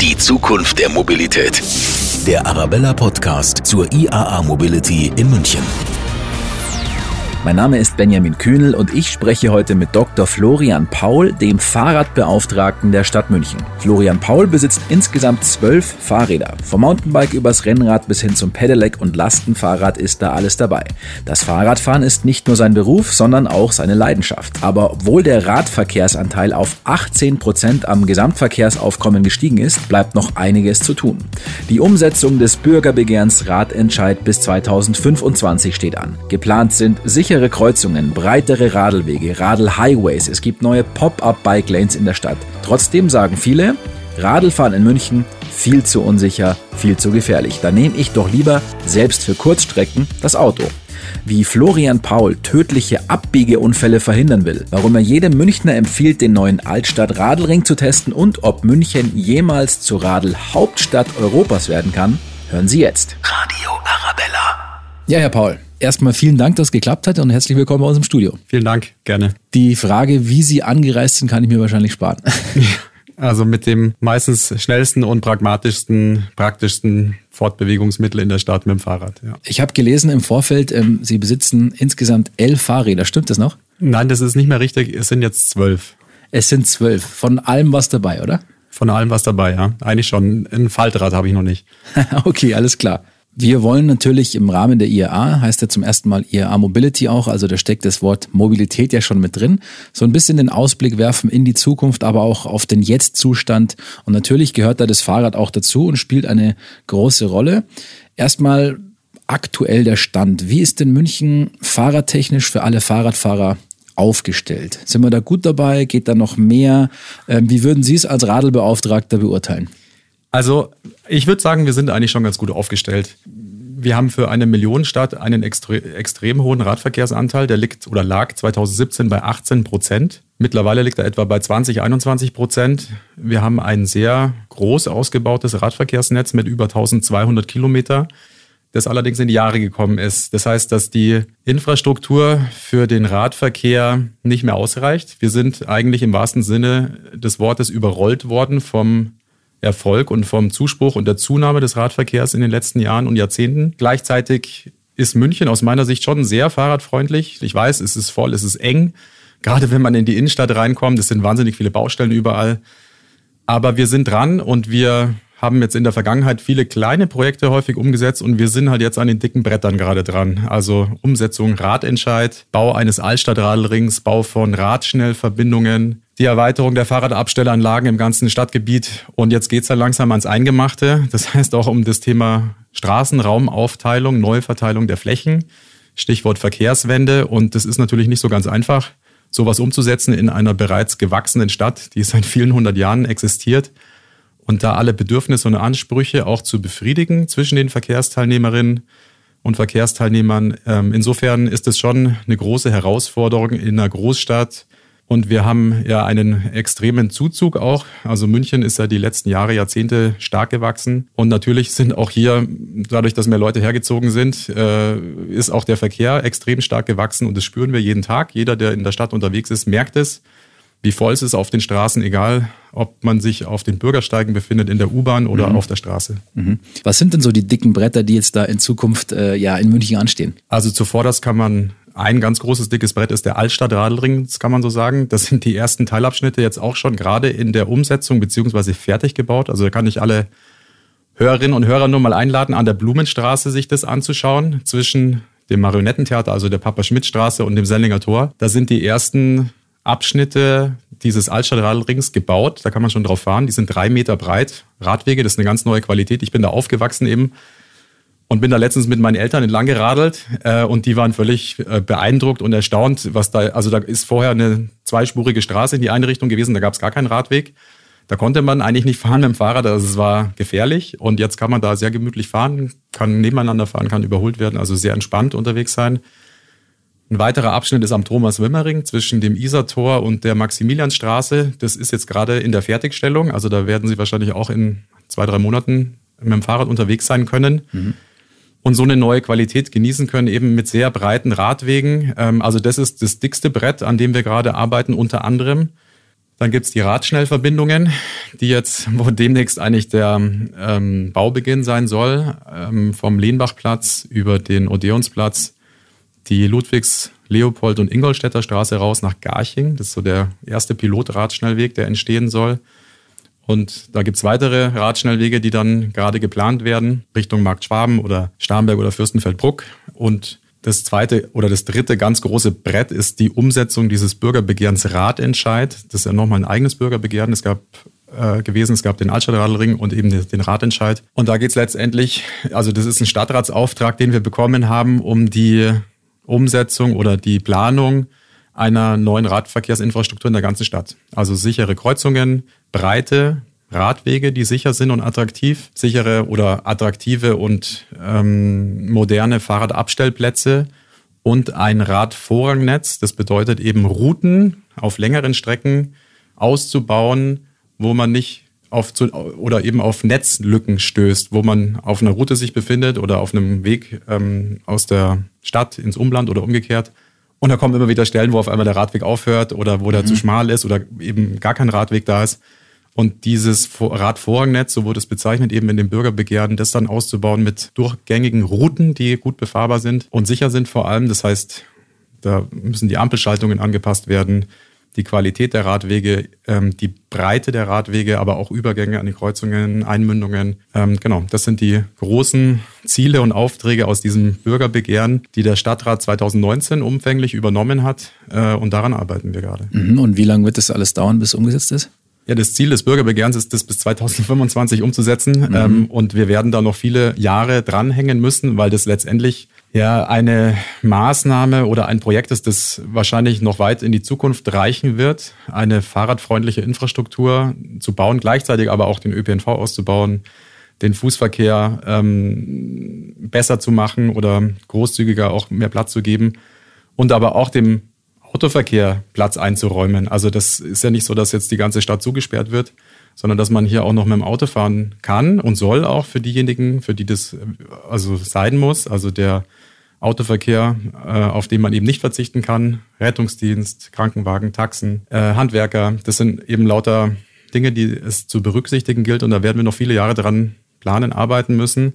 Die Zukunft der Mobilität. Der Arabella Podcast zur IAA Mobility in München. Mein Name ist Benjamin Kühnel und ich spreche heute mit Dr. Florian Paul, dem Fahrradbeauftragten der Stadt München. Florian Paul besitzt insgesamt zwölf Fahrräder. Vom Mountainbike übers Rennrad bis hin zum Pedelec und Lastenfahrrad ist da alles dabei. Das Fahrradfahren ist nicht nur sein Beruf, sondern auch seine Leidenschaft. Aber obwohl der Radverkehrsanteil auf 18 Prozent am Gesamtverkehrsaufkommen gestiegen ist, bleibt noch einiges zu tun. Die Umsetzung des Bürgerbegehrens Radentscheid bis 2025 steht an. Geplant sind sicher sichere Kreuzungen, breitere Radlwege, Radl-Highways. Es gibt neue Pop-up-Bike-Lanes in der Stadt. Trotzdem sagen viele, Radlfahren in München viel zu unsicher, viel zu gefährlich. Da nehme ich doch lieber selbst für Kurzstrecken das Auto. Wie Florian Paul tödliche Abbiegeunfälle verhindern will, warum er jedem Münchner empfiehlt, den neuen Altstadt-Radlring zu testen und ob München jemals zur Radl-Hauptstadt Europas werden kann, hören Sie jetzt. Radio Arabella. Ja, Herr Paul, Erstmal vielen Dank, dass es geklappt hat und herzlich willkommen bei uns im Studio. Vielen Dank, gerne. Die Frage, wie Sie angereist sind, kann ich mir wahrscheinlich sparen. Also mit dem meistens schnellsten und pragmatischsten, praktischsten Fortbewegungsmittel in der Stadt mit dem Fahrrad. Ja. Ich habe gelesen im Vorfeld, ähm, Sie besitzen insgesamt elf Fahrräder. Stimmt das noch? Nein, das ist nicht mehr richtig. Es sind jetzt zwölf. Es sind zwölf. Von allem was dabei, oder? Von allem was dabei, ja. Eigentlich schon. Ein Faltrad habe ich noch nicht. okay, alles klar. Wir wollen natürlich im Rahmen der IAA, heißt ja zum ersten Mal IAA Mobility auch, also da steckt das Wort Mobilität ja schon mit drin, so ein bisschen den Ausblick werfen in die Zukunft, aber auch auf den Jetzt-Zustand. Und natürlich gehört da das Fahrrad auch dazu und spielt eine große Rolle. Erstmal aktuell der Stand. Wie ist denn München fahrradtechnisch für alle Fahrradfahrer aufgestellt? Sind wir da gut dabei? Geht da noch mehr? Ähm, wie würden Sie es als Radlbeauftragter beurteilen? Also ich würde sagen, wir sind eigentlich schon ganz gut aufgestellt. Wir haben für eine Millionenstadt einen extre extrem hohen Radverkehrsanteil. Der liegt oder lag 2017 bei 18 Prozent. Mittlerweile liegt er etwa bei 20, 21 Prozent. Wir haben ein sehr groß ausgebautes Radverkehrsnetz mit über 1200 Kilometer, das allerdings in die Jahre gekommen ist. Das heißt, dass die Infrastruktur für den Radverkehr nicht mehr ausreicht. Wir sind eigentlich im wahrsten Sinne des Wortes überrollt worden vom Erfolg und vom Zuspruch und der Zunahme des Radverkehrs in den letzten Jahren und Jahrzehnten. Gleichzeitig ist München aus meiner Sicht schon sehr fahrradfreundlich. Ich weiß, es ist voll, es ist eng. Gerade wenn man in die Innenstadt reinkommt, es sind wahnsinnig viele Baustellen überall. Aber wir sind dran und wir haben jetzt in der Vergangenheit viele kleine Projekte häufig umgesetzt und wir sind halt jetzt an den dicken Brettern gerade dran. Also Umsetzung Radentscheid, Bau eines Altstadtradlrings, Bau von Radschnellverbindungen, die Erweiterung der Fahrradabstellanlagen im ganzen Stadtgebiet und jetzt geht's dann langsam ans Eingemachte. Das heißt auch um das Thema Straßenraumaufteilung, Neuverteilung der Flächen, Stichwort Verkehrswende und das ist natürlich nicht so ganz einfach, sowas umzusetzen in einer bereits gewachsenen Stadt, die seit vielen hundert Jahren existiert und da alle Bedürfnisse und Ansprüche auch zu befriedigen zwischen den Verkehrsteilnehmerinnen und Verkehrsteilnehmern. Ähm, insofern ist es schon eine große Herausforderung in einer Großstadt. Und wir haben ja einen extremen Zuzug auch. Also München ist ja die letzten Jahre, Jahrzehnte stark gewachsen. Und natürlich sind auch hier, dadurch, dass mehr Leute hergezogen sind, äh, ist auch der Verkehr extrem stark gewachsen. Und das spüren wir jeden Tag. Jeder, der in der Stadt unterwegs ist, merkt es wie voll es ist auf den Straßen, egal ob man sich auf den Bürgersteigen befindet, in der U-Bahn oder mhm. auf der Straße. Mhm. Was sind denn so die dicken Bretter, die jetzt da in Zukunft äh, ja in München anstehen? Also zuvor, das kann man ein ganz großes dickes Brett ist der Altstadt-Radelring, das kann man so sagen. Das sind die ersten Teilabschnitte jetzt auch schon gerade in der Umsetzung beziehungsweise fertig gebaut. Also da kann ich alle Hörerinnen und Hörer nur mal einladen, an der Blumenstraße sich das anzuschauen, zwischen dem Marionettentheater, also der Papa-Schmidt-Straße und dem Sellinger Tor. Da sind die ersten Abschnitte dieses Altstadtradlrings gebaut. Da kann man schon drauf fahren. Die sind drei Meter breit. Radwege, das ist eine ganz neue Qualität. Ich bin da aufgewachsen eben und bin da letztens mit meinen Eltern entlang geradelt äh, und die waren völlig äh, beeindruckt und erstaunt, was da, also da ist vorher eine zweispurige Straße in die eine Richtung gewesen, da gab es gar keinen Radweg. Da konnte man eigentlich nicht fahren mit dem Fahrrad, also es war gefährlich und jetzt kann man da sehr gemütlich fahren, kann nebeneinander fahren, kann überholt werden, also sehr entspannt unterwegs sein. Ein weiterer Abschnitt ist am Thomas-Wimmering zwischen dem Isartor und der Maximilianstraße. Das ist jetzt gerade in der Fertigstellung. Also da werden Sie wahrscheinlich auch in zwei, drei Monaten mit dem Fahrrad unterwegs sein können. Mhm. Und so eine neue Qualität genießen können, eben mit sehr breiten Radwegen. Ähm, also das ist das dickste Brett, an dem wir gerade arbeiten, unter anderem. Dann gibt's die Radschnellverbindungen, die jetzt, wo demnächst eigentlich der ähm, Baubeginn sein soll, ähm, vom Lehnbachplatz über den Odeonsplatz, die Ludwigs-, Leopold- und Ingolstädter Straße raus nach Garching. Das ist so der erste Pilotradschnellweg, der entstehen soll. Und da gibt's weitere Radschnellwege, die dann gerade geplant werden, Richtung Markt Schwaben oder Starnberg oder Fürstenfeldbruck. Und das zweite oder das dritte ganz große Brett ist die Umsetzung dieses Bürgerbegehrens Ratentscheid. Das ist ja nochmal ein eigenes Bürgerbegehren. Es gab äh, gewesen, es gab den Altstadtradelring und eben den Ratentscheid. Und da geht's letztendlich, also das ist ein Stadtratsauftrag, den wir bekommen haben, um die Umsetzung oder die Planung einer neuen Radverkehrsinfrastruktur in der ganzen Stadt. Also sichere Kreuzungen, breite Radwege, die sicher sind und attraktiv, sichere oder attraktive und ähm, moderne Fahrradabstellplätze und ein Radvorrangnetz. Das bedeutet eben Routen auf längeren Strecken auszubauen, wo man nicht auf zu, oder eben auf Netzlücken stößt, wo man auf einer Route sich befindet oder auf einem Weg ähm, aus der Stadt ins Umland oder umgekehrt. Und da kommen immer wieder Stellen, wo auf einmal der Radweg aufhört oder wo der mhm. zu schmal ist oder eben gar kein Radweg da ist. Und dieses Radvorrangnetz, so wurde es bezeichnet, eben in dem Bürgerbegehren, das dann auszubauen mit durchgängigen Routen, die gut befahrbar sind und sicher sind vor allem. Das heißt, da müssen die Ampelschaltungen angepasst werden, die Qualität der Radwege, ähm, die Breite der Radwege, aber auch Übergänge an die Kreuzungen, Einmündungen. Ähm, genau, das sind die großen Ziele und Aufträge aus diesem Bürgerbegehren, die der Stadtrat 2019 umfänglich übernommen hat. Äh, und daran arbeiten wir gerade. Mhm, und wie lange wird das alles dauern, bis umgesetzt ist? Ja, das Ziel des Bürgerbegehrens ist, das bis 2025 umzusetzen. Mhm. Ähm, und wir werden da noch viele Jahre dranhängen müssen, weil das letztendlich ja eine Maßnahme oder ein Projekt ist, das wahrscheinlich noch weit in die Zukunft reichen wird, eine fahrradfreundliche Infrastruktur zu bauen, gleichzeitig aber auch den ÖPNV auszubauen, den Fußverkehr ähm, besser zu machen oder großzügiger auch mehr Platz zu geben und aber auch dem Autoverkehr Platz einzuräumen. Also das ist ja nicht so, dass jetzt die ganze Stadt zugesperrt wird, sondern dass man hier auch noch mit dem Auto fahren kann und soll auch für diejenigen, für die das also sein muss. Also der Autoverkehr, äh, auf den man eben nicht verzichten kann, Rettungsdienst, Krankenwagen, Taxen, äh, Handwerker, das sind eben lauter Dinge, die es zu berücksichtigen gilt und da werden wir noch viele Jahre dran planen, arbeiten müssen.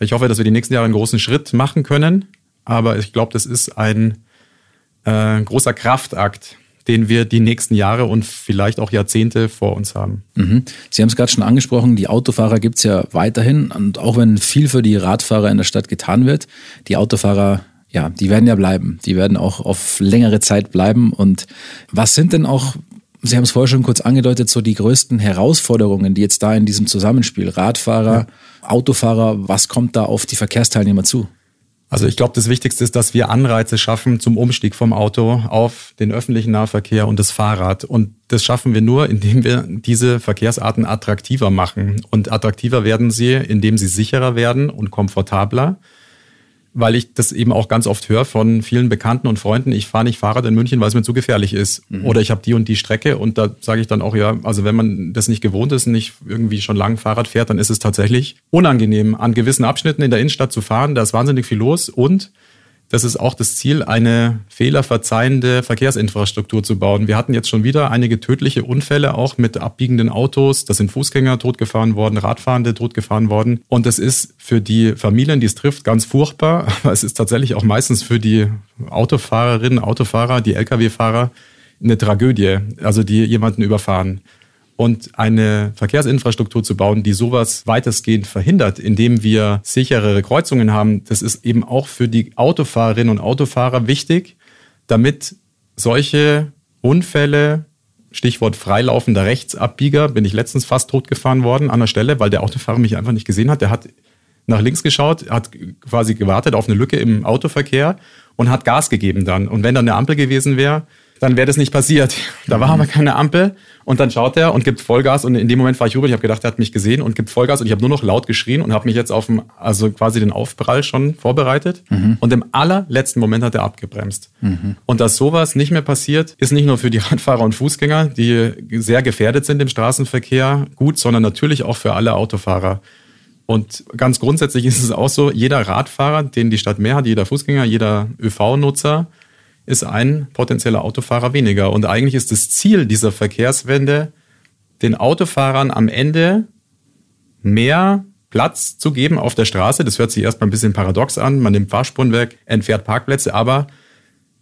Ich hoffe, dass wir die nächsten Jahre einen großen Schritt machen können, aber ich glaube, das ist ein äh, großer Kraftakt, den wir die nächsten Jahre und vielleicht auch Jahrzehnte vor uns haben. Mhm. Sie haben es gerade schon angesprochen, die Autofahrer gibt es ja weiterhin. Und auch wenn viel für die Radfahrer in der Stadt getan wird, die Autofahrer, ja, die werden ja bleiben. Die werden auch auf längere Zeit bleiben. Und was sind denn auch, Sie haben es vorher schon kurz angedeutet, so die größten Herausforderungen, die jetzt da in diesem Zusammenspiel, Radfahrer, ja. Autofahrer, was kommt da auf die Verkehrsteilnehmer zu? Also ich glaube, das Wichtigste ist, dass wir Anreize schaffen zum Umstieg vom Auto auf den öffentlichen Nahverkehr und das Fahrrad. Und das schaffen wir nur, indem wir diese Verkehrsarten attraktiver machen. Und attraktiver werden sie, indem sie sicherer werden und komfortabler weil ich das eben auch ganz oft höre von vielen Bekannten und Freunden, ich fahre nicht Fahrrad in München, weil es mir zu gefährlich ist. Mhm. Oder ich habe die und die Strecke und da sage ich dann auch, ja, also wenn man das nicht gewohnt ist, nicht irgendwie schon lang Fahrrad fährt, dann ist es tatsächlich unangenehm, an gewissen Abschnitten in der Innenstadt zu fahren. Da ist wahnsinnig viel los und das ist auch das Ziel, eine fehlerverzeihende Verkehrsinfrastruktur zu bauen. Wir hatten jetzt schon wieder einige tödliche Unfälle, auch mit abbiegenden Autos. Da sind Fußgänger totgefahren worden, Radfahrende totgefahren worden. Und das ist für die Familien, die es trifft, ganz furchtbar. Aber es ist tatsächlich auch meistens für die Autofahrerinnen, Autofahrer, die Lkw-Fahrer eine Tragödie, also die jemanden überfahren und eine Verkehrsinfrastruktur zu bauen, die sowas weitestgehend verhindert, indem wir sicherere Kreuzungen haben, das ist eben auch für die Autofahrerinnen und Autofahrer wichtig, damit solche Unfälle, Stichwort freilaufender Rechtsabbieger, bin ich letztens fast totgefahren worden an der Stelle, weil der Autofahrer mich einfach nicht gesehen hat. Der hat nach links geschaut, hat quasi gewartet auf eine Lücke im Autoverkehr und hat Gas gegeben dann. Und wenn da eine Ampel gewesen wäre, dann wäre das nicht passiert. Da war aber keine Ampel und dann schaut er und gibt Vollgas und in dem Moment fahre ich rüber. Ich habe gedacht, er hat mich gesehen und gibt Vollgas und ich habe nur noch laut geschrien und habe mich jetzt auf dem, also quasi den Aufprall schon vorbereitet. Mhm. Und im allerletzten Moment hat er abgebremst. Mhm. Und dass sowas nicht mehr passiert, ist nicht nur für die Radfahrer und Fußgänger, die sehr gefährdet sind im Straßenverkehr, gut, sondern natürlich auch für alle Autofahrer. Und ganz grundsätzlich ist es auch so, jeder Radfahrer, den die Stadt mehr hat, jeder Fußgänger, jeder ÖV-Nutzer, ist ein potenzieller Autofahrer weniger. Und eigentlich ist das Ziel dieser Verkehrswende, den Autofahrern am Ende mehr Platz zu geben auf der Straße. Das hört sich erstmal ein bisschen paradox an. Man nimmt Fahrspuren weg, entfährt Parkplätze, aber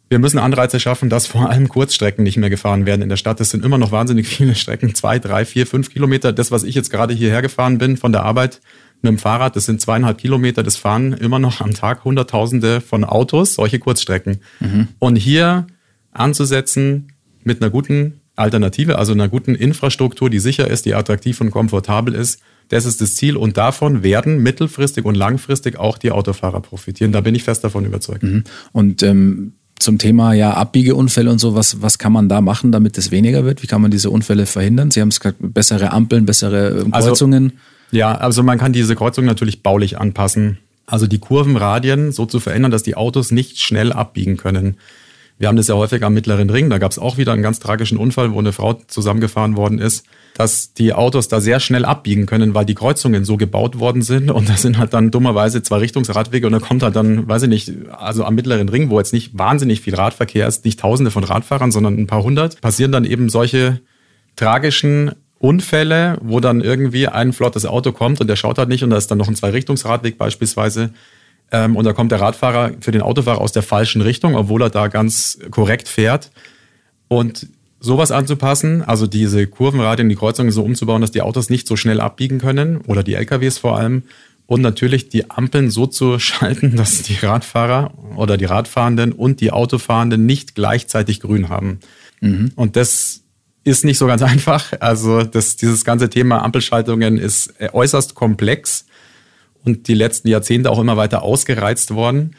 wir müssen Anreize schaffen, dass vor allem Kurzstrecken nicht mehr gefahren werden in der Stadt. Das sind immer noch wahnsinnig viele Strecken, zwei, drei, vier, fünf Kilometer. Das, was ich jetzt gerade hierher gefahren bin von der Arbeit mit dem Fahrrad, das sind zweieinhalb Kilometer. Das fahren immer noch am Tag Hunderttausende von Autos, solche Kurzstrecken. Mhm. Und hier anzusetzen mit einer guten Alternative, also einer guten Infrastruktur, die sicher ist, die attraktiv und komfortabel ist, das ist das Ziel und davon werden mittelfristig und langfristig auch die Autofahrer profitieren. Da bin ich fest davon überzeugt. Mhm. Und ähm, zum Thema ja Abbiegeunfälle und so, was, was kann man da machen, damit es weniger wird? Wie kann man diese Unfälle verhindern? Sie haben es gesagt, bessere Ampeln, bessere ähm, also, Kreuzungen. Also, ja, also man kann diese Kreuzung natürlich baulich anpassen. Also die Kurvenradien so zu verändern, dass die Autos nicht schnell abbiegen können. Wir haben das ja häufig am Mittleren Ring. Da gab es auch wieder einen ganz tragischen Unfall, wo eine Frau zusammengefahren worden ist, dass die Autos da sehr schnell abbiegen können, weil die Kreuzungen so gebaut worden sind. Und da sind halt dann dummerweise zwei Richtungsradwege und da kommt halt dann, weiß ich nicht, also am Mittleren Ring, wo jetzt nicht wahnsinnig viel Radverkehr ist, nicht Tausende von Radfahrern, sondern ein paar hundert, passieren dann eben solche tragischen Unfälle, wo dann irgendwie ein flottes Auto kommt und der schaut halt nicht und da ist dann noch ein Zwei-Richtungsradweg beispielsweise ähm, und da kommt der Radfahrer für den Autofahrer aus der falschen Richtung, obwohl er da ganz korrekt fährt. Und sowas anzupassen, also diese Kurvenradien, die Kreuzungen so umzubauen, dass die Autos nicht so schnell abbiegen können oder die LKWs vor allem. Und natürlich die Ampeln so zu schalten, dass die Radfahrer oder die Radfahrenden und die Autofahrenden nicht gleichzeitig grün haben. Mhm. Und das ist nicht so ganz einfach. Also das, dieses ganze Thema Ampelschaltungen ist äußerst komplex und die letzten Jahrzehnte auch immer weiter ausgereizt worden.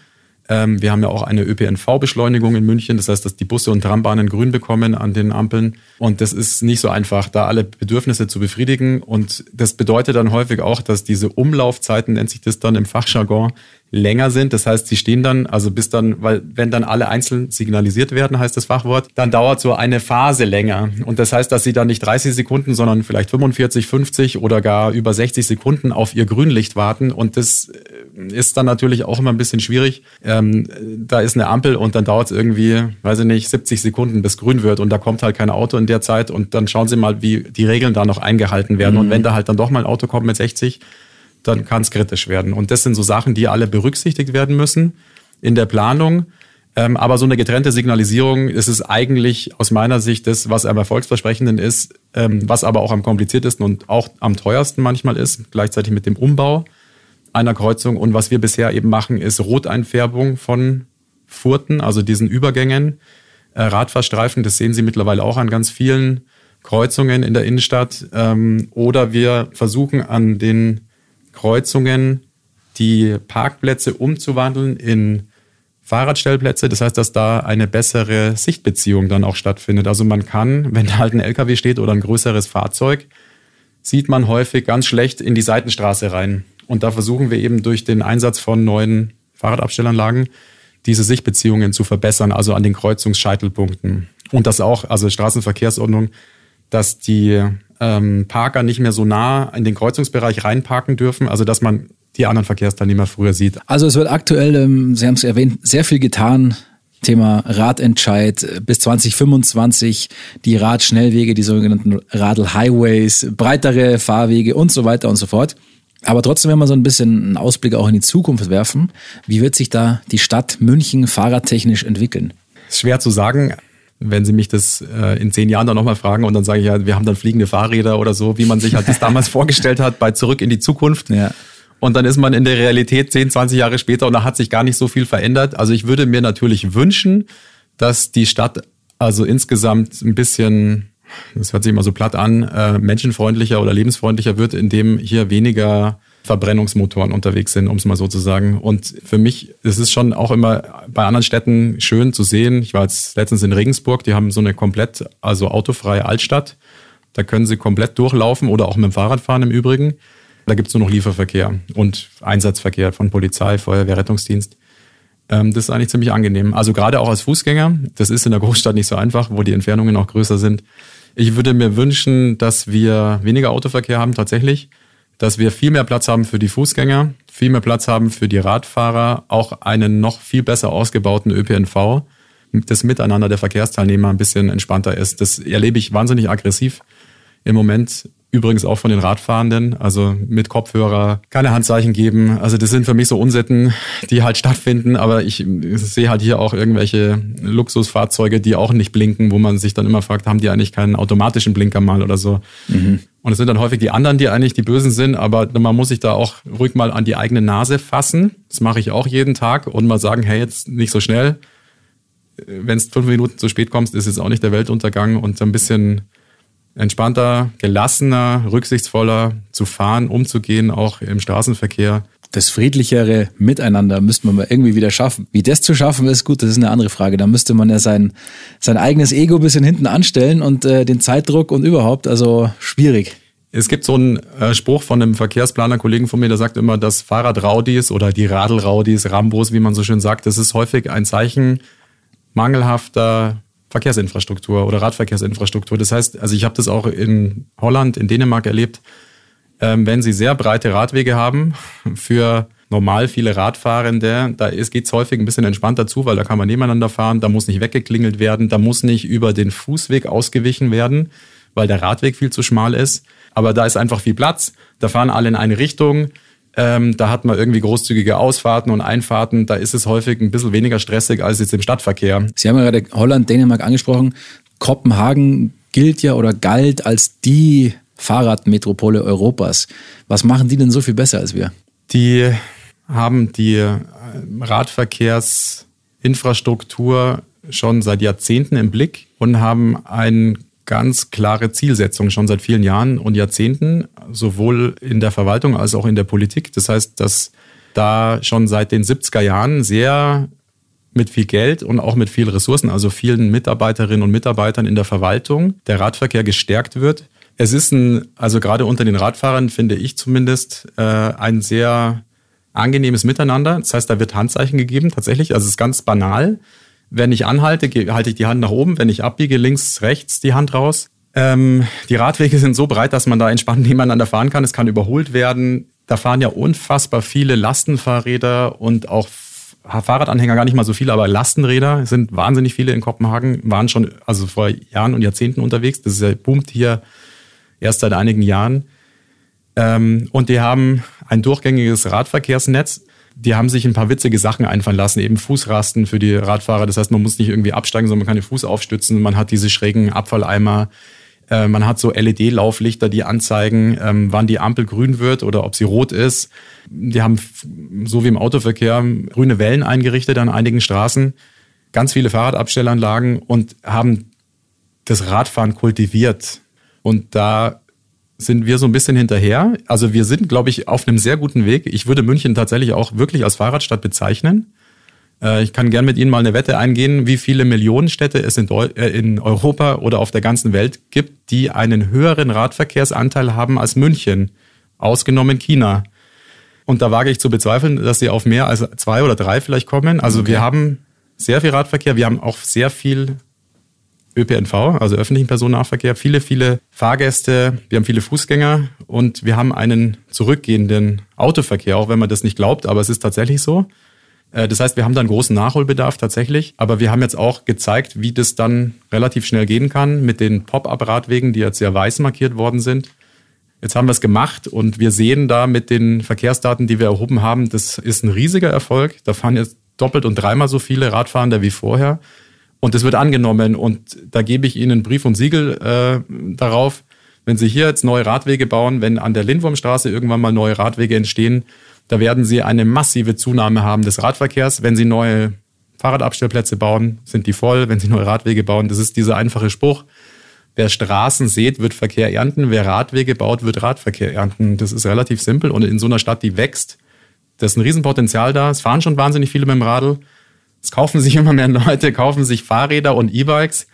Ähm, wir haben ja auch eine ÖPNV-Beschleunigung in München, das heißt, dass die Busse und Trambahnen grün bekommen an den Ampeln. Und das ist nicht so einfach, da alle Bedürfnisse zu befriedigen. Und das bedeutet dann häufig auch, dass diese Umlaufzeiten, nennt sich das dann im Fachjargon, länger sind. Das heißt, sie stehen dann, also bis dann, weil wenn dann alle einzeln signalisiert werden, heißt das Fachwort, dann dauert so eine Phase länger. Und das heißt, dass sie dann nicht 30 Sekunden, sondern vielleicht 45, 50 oder gar über 60 Sekunden auf ihr Grünlicht warten. Und das äh, ist dann natürlich auch immer ein bisschen schwierig. Ähm, da ist eine Ampel und dann dauert es irgendwie, weiß ich nicht, 70 Sekunden, bis grün wird und da kommt halt kein Auto in der Zeit und dann schauen Sie mal, wie die Regeln da noch eingehalten werden. Mhm. Und wenn da halt dann doch mal ein Auto kommt mit 60, dann kann es kritisch werden. Und das sind so Sachen, die alle berücksichtigt werden müssen in der Planung. Ähm, aber so eine getrennte Signalisierung ist es eigentlich aus meiner Sicht das, was am erfolgsversprechenden ist, ähm, was aber auch am kompliziertesten und auch am teuersten manchmal ist, gleichzeitig mit dem Umbau einer Kreuzung. Und was wir bisher eben machen, ist Roteinfärbung von Furten, also diesen Übergängen, äh, Radfahrstreifen. Das sehen Sie mittlerweile auch an ganz vielen Kreuzungen in der Innenstadt. Ähm, oder wir versuchen an den Kreuzungen die Parkplätze umzuwandeln in Fahrradstellplätze. Das heißt, dass da eine bessere Sichtbeziehung dann auch stattfindet. Also man kann, wenn da halt ein LKW steht oder ein größeres Fahrzeug, sieht man häufig ganz schlecht in die Seitenstraße rein. Und da versuchen wir eben durch den Einsatz von neuen Fahrradabstellanlagen diese Sichtbeziehungen zu verbessern, also an den Kreuzungsscheitelpunkten. Und das auch, also Straßenverkehrsordnung, dass die ähm, Parker nicht mehr so nah in den Kreuzungsbereich reinparken dürfen, also dass man die anderen Verkehrsteilnehmer früher sieht. Also es wird aktuell, ähm, Sie haben es erwähnt, sehr viel getan. Thema Radentscheid bis 2025, die Radschnellwege, die sogenannten Radl-Highways, breitere Fahrwege und so weiter und so fort. Aber trotzdem, wenn wir so ein bisschen einen Ausblick auch in die Zukunft werfen, wie wird sich da die Stadt München fahrradtechnisch entwickeln? Schwer zu sagen wenn Sie mich das äh, in zehn Jahren dann nochmal fragen und dann sage ich ja, wir haben dann fliegende Fahrräder oder so, wie man sich halt das damals vorgestellt hat bei Zurück in die Zukunft. Ja. Und dann ist man in der Realität 10, 20 Jahre später und da hat sich gar nicht so viel verändert. Also ich würde mir natürlich wünschen, dass die Stadt also insgesamt ein bisschen, das hört sich immer so platt an, äh, menschenfreundlicher oder lebensfreundlicher wird, indem hier weniger Verbrennungsmotoren unterwegs sind, um es mal so zu sagen. Und für mich ist es schon auch immer bei anderen Städten schön zu sehen. Ich war jetzt letztens in Regensburg, die haben so eine komplett, also autofreie Altstadt. Da können sie komplett durchlaufen oder auch mit dem Fahrrad fahren im Übrigen. Da gibt es nur noch Lieferverkehr und Einsatzverkehr von Polizei, Feuerwehr, Rettungsdienst. Ähm, das ist eigentlich ziemlich angenehm. Also gerade auch als Fußgänger, das ist in der Großstadt nicht so einfach, wo die Entfernungen auch größer sind. Ich würde mir wünschen, dass wir weniger Autoverkehr haben tatsächlich dass wir viel mehr Platz haben für die Fußgänger, viel mehr Platz haben für die Radfahrer, auch einen noch viel besser ausgebauten ÖPNV das Miteinander der Verkehrsteilnehmer ein bisschen entspannter ist. Das erlebe ich wahnsinnig aggressiv im Moment Übrigens auch von den Radfahrenden, also mit Kopfhörer, keine Handzeichen geben. Also das sind für mich so Unsitten, die halt stattfinden. Aber ich sehe halt hier auch irgendwelche Luxusfahrzeuge, die auch nicht blinken, wo man sich dann immer fragt, haben die eigentlich keinen automatischen Blinker mal oder so. Mhm. Und es sind dann häufig die anderen, die eigentlich die Bösen sind, aber man muss sich da auch ruhig mal an die eigene Nase fassen. Das mache ich auch jeden Tag und mal sagen, hey, jetzt nicht so schnell. Wenn es fünf Minuten zu spät kommst, ist es auch nicht der Weltuntergang und so ein bisschen entspannter, gelassener, rücksichtsvoller zu fahren, umzugehen, auch im Straßenverkehr. Das friedlichere Miteinander müsste man mal irgendwie wieder schaffen. Wie das zu schaffen ist, gut, das ist eine andere Frage. Da müsste man ja sein, sein eigenes Ego ein bisschen hinten anstellen und äh, den Zeitdruck und überhaupt, also schwierig. Es gibt so einen äh, Spruch von einem Verkehrsplaner-Kollegen von mir, der sagt immer, dass Fahrradraudis oder die Radelraudis, Rambos, wie man so schön sagt, das ist häufig ein Zeichen mangelhafter Verkehrsinfrastruktur oder Radverkehrsinfrastruktur. Das heißt, also ich habe das auch in Holland, in Dänemark erlebt, ähm, wenn sie sehr breite Radwege haben für normal viele Radfahrende, da geht es häufig ein bisschen entspannter zu, weil da kann man nebeneinander fahren, da muss nicht weggeklingelt werden, da muss nicht über den Fußweg ausgewichen werden, weil der Radweg viel zu schmal ist. Aber da ist einfach viel Platz, da fahren alle in eine Richtung, ähm, da hat man irgendwie großzügige Ausfahrten und Einfahrten. Da ist es häufig ein bisschen weniger stressig als jetzt im Stadtverkehr. Sie haben ja gerade Holland, Dänemark angesprochen. Kopenhagen gilt ja oder galt als die Fahrradmetropole Europas. Was machen die denn so viel besser als wir? Die haben die äh, Radverkehrsinfrastruktur schon seit Jahrzehnten im Blick und haben einen ganz klare Zielsetzung schon seit vielen Jahren und Jahrzehnten, sowohl in der Verwaltung als auch in der Politik. Das heißt, dass da schon seit den 70er Jahren sehr mit viel Geld und auch mit vielen Ressourcen, also vielen Mitarbeiterinnen und Mitarbeitern in der Verwaltung, der Radverkehr gestärkt wird. Es ist ein, also gerade unter den Radfahrern finde ich zumindest, äh, ein sehr angenehmes Miteinander. Das heißt, da wird Handzeichen gegeben, tatsächlich. Also es ist ganz banal. Wenn ich anhalte, halte ich die Hand nach oben. Wenn ich abbiege, links, rechts die Hand raus. Ähm, die Radwege sind so breit, dass man da entspannt nebeneinander fahren kann. Es kann überholt werden. Da fahren ja unfassbar viele Lastenfahrräder und auch Fahrradanhänger gar nicht mal so viele, aber Lastenräder sind wahnsinnig viele in Kopenhagen, waren schon also vor Jahren und Jahrzehnten unterwegs. Das ist ja, boomt hier erst seit einigen Jahren. Ähm, und die haben ein durchgängiges Radverkehrsnetz die haben sich ein paar witzige Sachen einfallen lassen, eben Fußrasten für die Radfahrer. Das heißt, man muss nicht irgendwie absteigen, sondern man kann den Fuß aufstützen. Man hat diese schrägen Abfalleimer. Äh, man hat so LED-Lauflichter, die anzeigen, ähm, wann die Ampel grün wird oder ob sie rot ist. Die haben, so wie im Autoverkehr, grüne Wellen eingerichtet an einigen Straßen, ganz viele Fahrradabstellanlagen und haben das Radfahren kultiviert. Und da sind wir so ein bisschen hinterher. Also wir sind, glaube ich, auf einem sehr guten Weg. Ich würde München tatsächlich auch wirklich als Fahrradstadt bezeichnen. Äh, ich kann gern mit Ihnen mal eine Wette eingehen, wie viele Millionen Städte es in, äh, in Europa oder auf der ganzen Welt gibt, die einen höheren Radverkehrsanteil haben als München, ausgenommen China. Und da wage ich zu bezweifeln, dass sie auf mehr als zwei oder drei vielleicht kommen. Also okay. wir haben sehr viel Radverkehr, wir haben auch sehr viel ÖPNV, also öffentlichen Personennahverkehr, viele, viele Fahrgäste, wir haben viele Fußgänger und wir haben einen zurückgehenden Autoverkehr, auch wenn man das nicht glaubt, aber es ist tatsächlich so. Äh, das heißt, wir haben da einen großen Nachholbedarf tatsächlich, aber wir haben jetzt auch gezeigt, wie das dann relativ schnell gehen kann mit den Pop-up-Radwegen, die jetzt sehr weiß markiert worden sind. Jetzt haben wir es gemacht und wir sehen da mit den Verkehrsdaten, die wir erhoben haben, das ist ein riesiger Erfolg. Da fahren jetzt doppelt und dreimal so viele Radfahrende wie vorher. Und es wird angenommen und da gebe ich Ihnen Brief und Siegel äh, darauf. Wenn Sie hier jetzt neue Radwege bauen, wenn an der Lindwurmstraße irgendwann mal neue Radwege entstehen, da werden Sie eine massive Zunahme haben des Radverkehrs. Wenn Sie neue Fahrradabstellplätze bauen, sind die voll. Wenn Sie neue Radwege bauen, das ist dieser einfache Spruch. Wer Straßen sät, wird Verkehr ernten. Wer Radwege baut, wird Radverkehr ernten. Das ist relativ simpel. Und in so einer Stadt, die wächst, da ist ein Riesenpotenzial da. Es fahren schon wahnsinnig viele mit dem Radl. Es kaufen sich immer mehr Leute, kaufen sich Fahrräder und E-Bikes.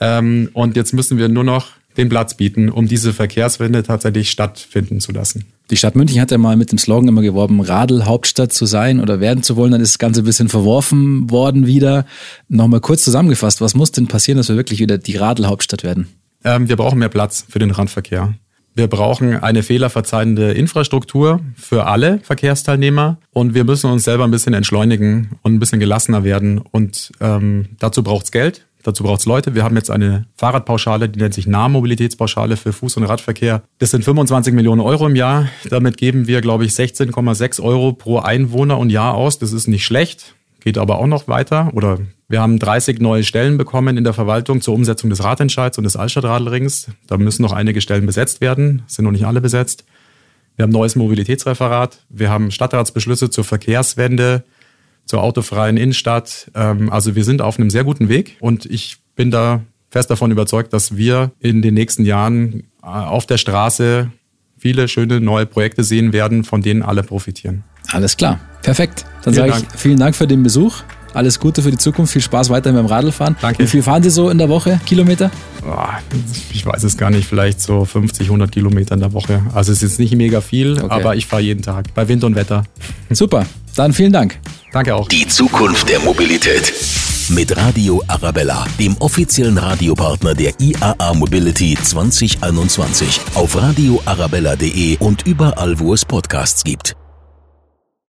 Ähm, und jetzt müssen wir nur noch den Platz bieten, um diese Verkehrswende tatsächlich stattfinden zu lassen. Die Stadt München hat ja mal mit dem Slogan immer geworben, Radl-Hauptstadt zu sein oder werden zu wollen. Dann ist das Ganze ein bisschen verworfen worden wieder. Nochmal kurz zusammengefasst, was muss denn passieren, dass wir wirklich wieder die Radl-Hauptstadt werden? Ähm, wir brauchen mehr Platz für den Radverkehr. Wir brauchen eine fehlerverzeihende Infrastruktur für alle Verkehrsteilnehmer und wir müssen uns selber ein bisschen entschleunigen und ein bisschen gelassener werden. Und ähm, dazu braucht's Geld. Dazu braucht es Leute. Wir haben jetzt eine Fahrradpauschale, die nennt sich Nahmobilitätspauschale für Fuß- und Radverkehr. Das sind 25 Millionen Euro im Jahr. Damit geben wir, glaube ich, 16,6 Euro pro Einwohner und Jahr aus. Das ist nicht schlecht, geht aber auch noch weiter. Oder wir haben 30 neue Stellen bekommen in der Verwaltung zur Umsetzung des Ratentscheids und des Altstadtradelrings. Da müssen noch einige Stellen besetzt werden, sind noch nicht alle besetzt. Wir haben ein neues Mobilitätsreferat. Wir haben Stadtratsbeschlüsse zur Verkehrswende zur autofreien Innenstadt. Ähm, also wir sind auf einem sehr guten Weg und ich bin da fest davon überzeugt, dass wir in den nächsten Jahren äh, auf der Straße viele schöne neue Projekte sehen werden, von denen alle profitieren. Alles klar, perfekt. Dann sage ich vielen Dank für den Besuch. Alles Gute für die Zukunft. Viel Spaß weiter beim Radlfahren. Danke. Wie viel fahren Sie so in der Woche? Kilometer? Ich weiß es gar nicht. Vielleicht so 50, 100 Kilometer in der Woche. Also es ist jetzt nicht mega viel, okay. aber ich fahre jeden Tag. Bei Wind und Wetter. Super. Dann vielen Dank. Danke auch. Die Zukunft der Mobilität. Mit Radio Arabella, dem offiziellen Radiopartner der IAA Mobility 2021. Auf radioarabella.de und überall, wo es Podcasts gibt.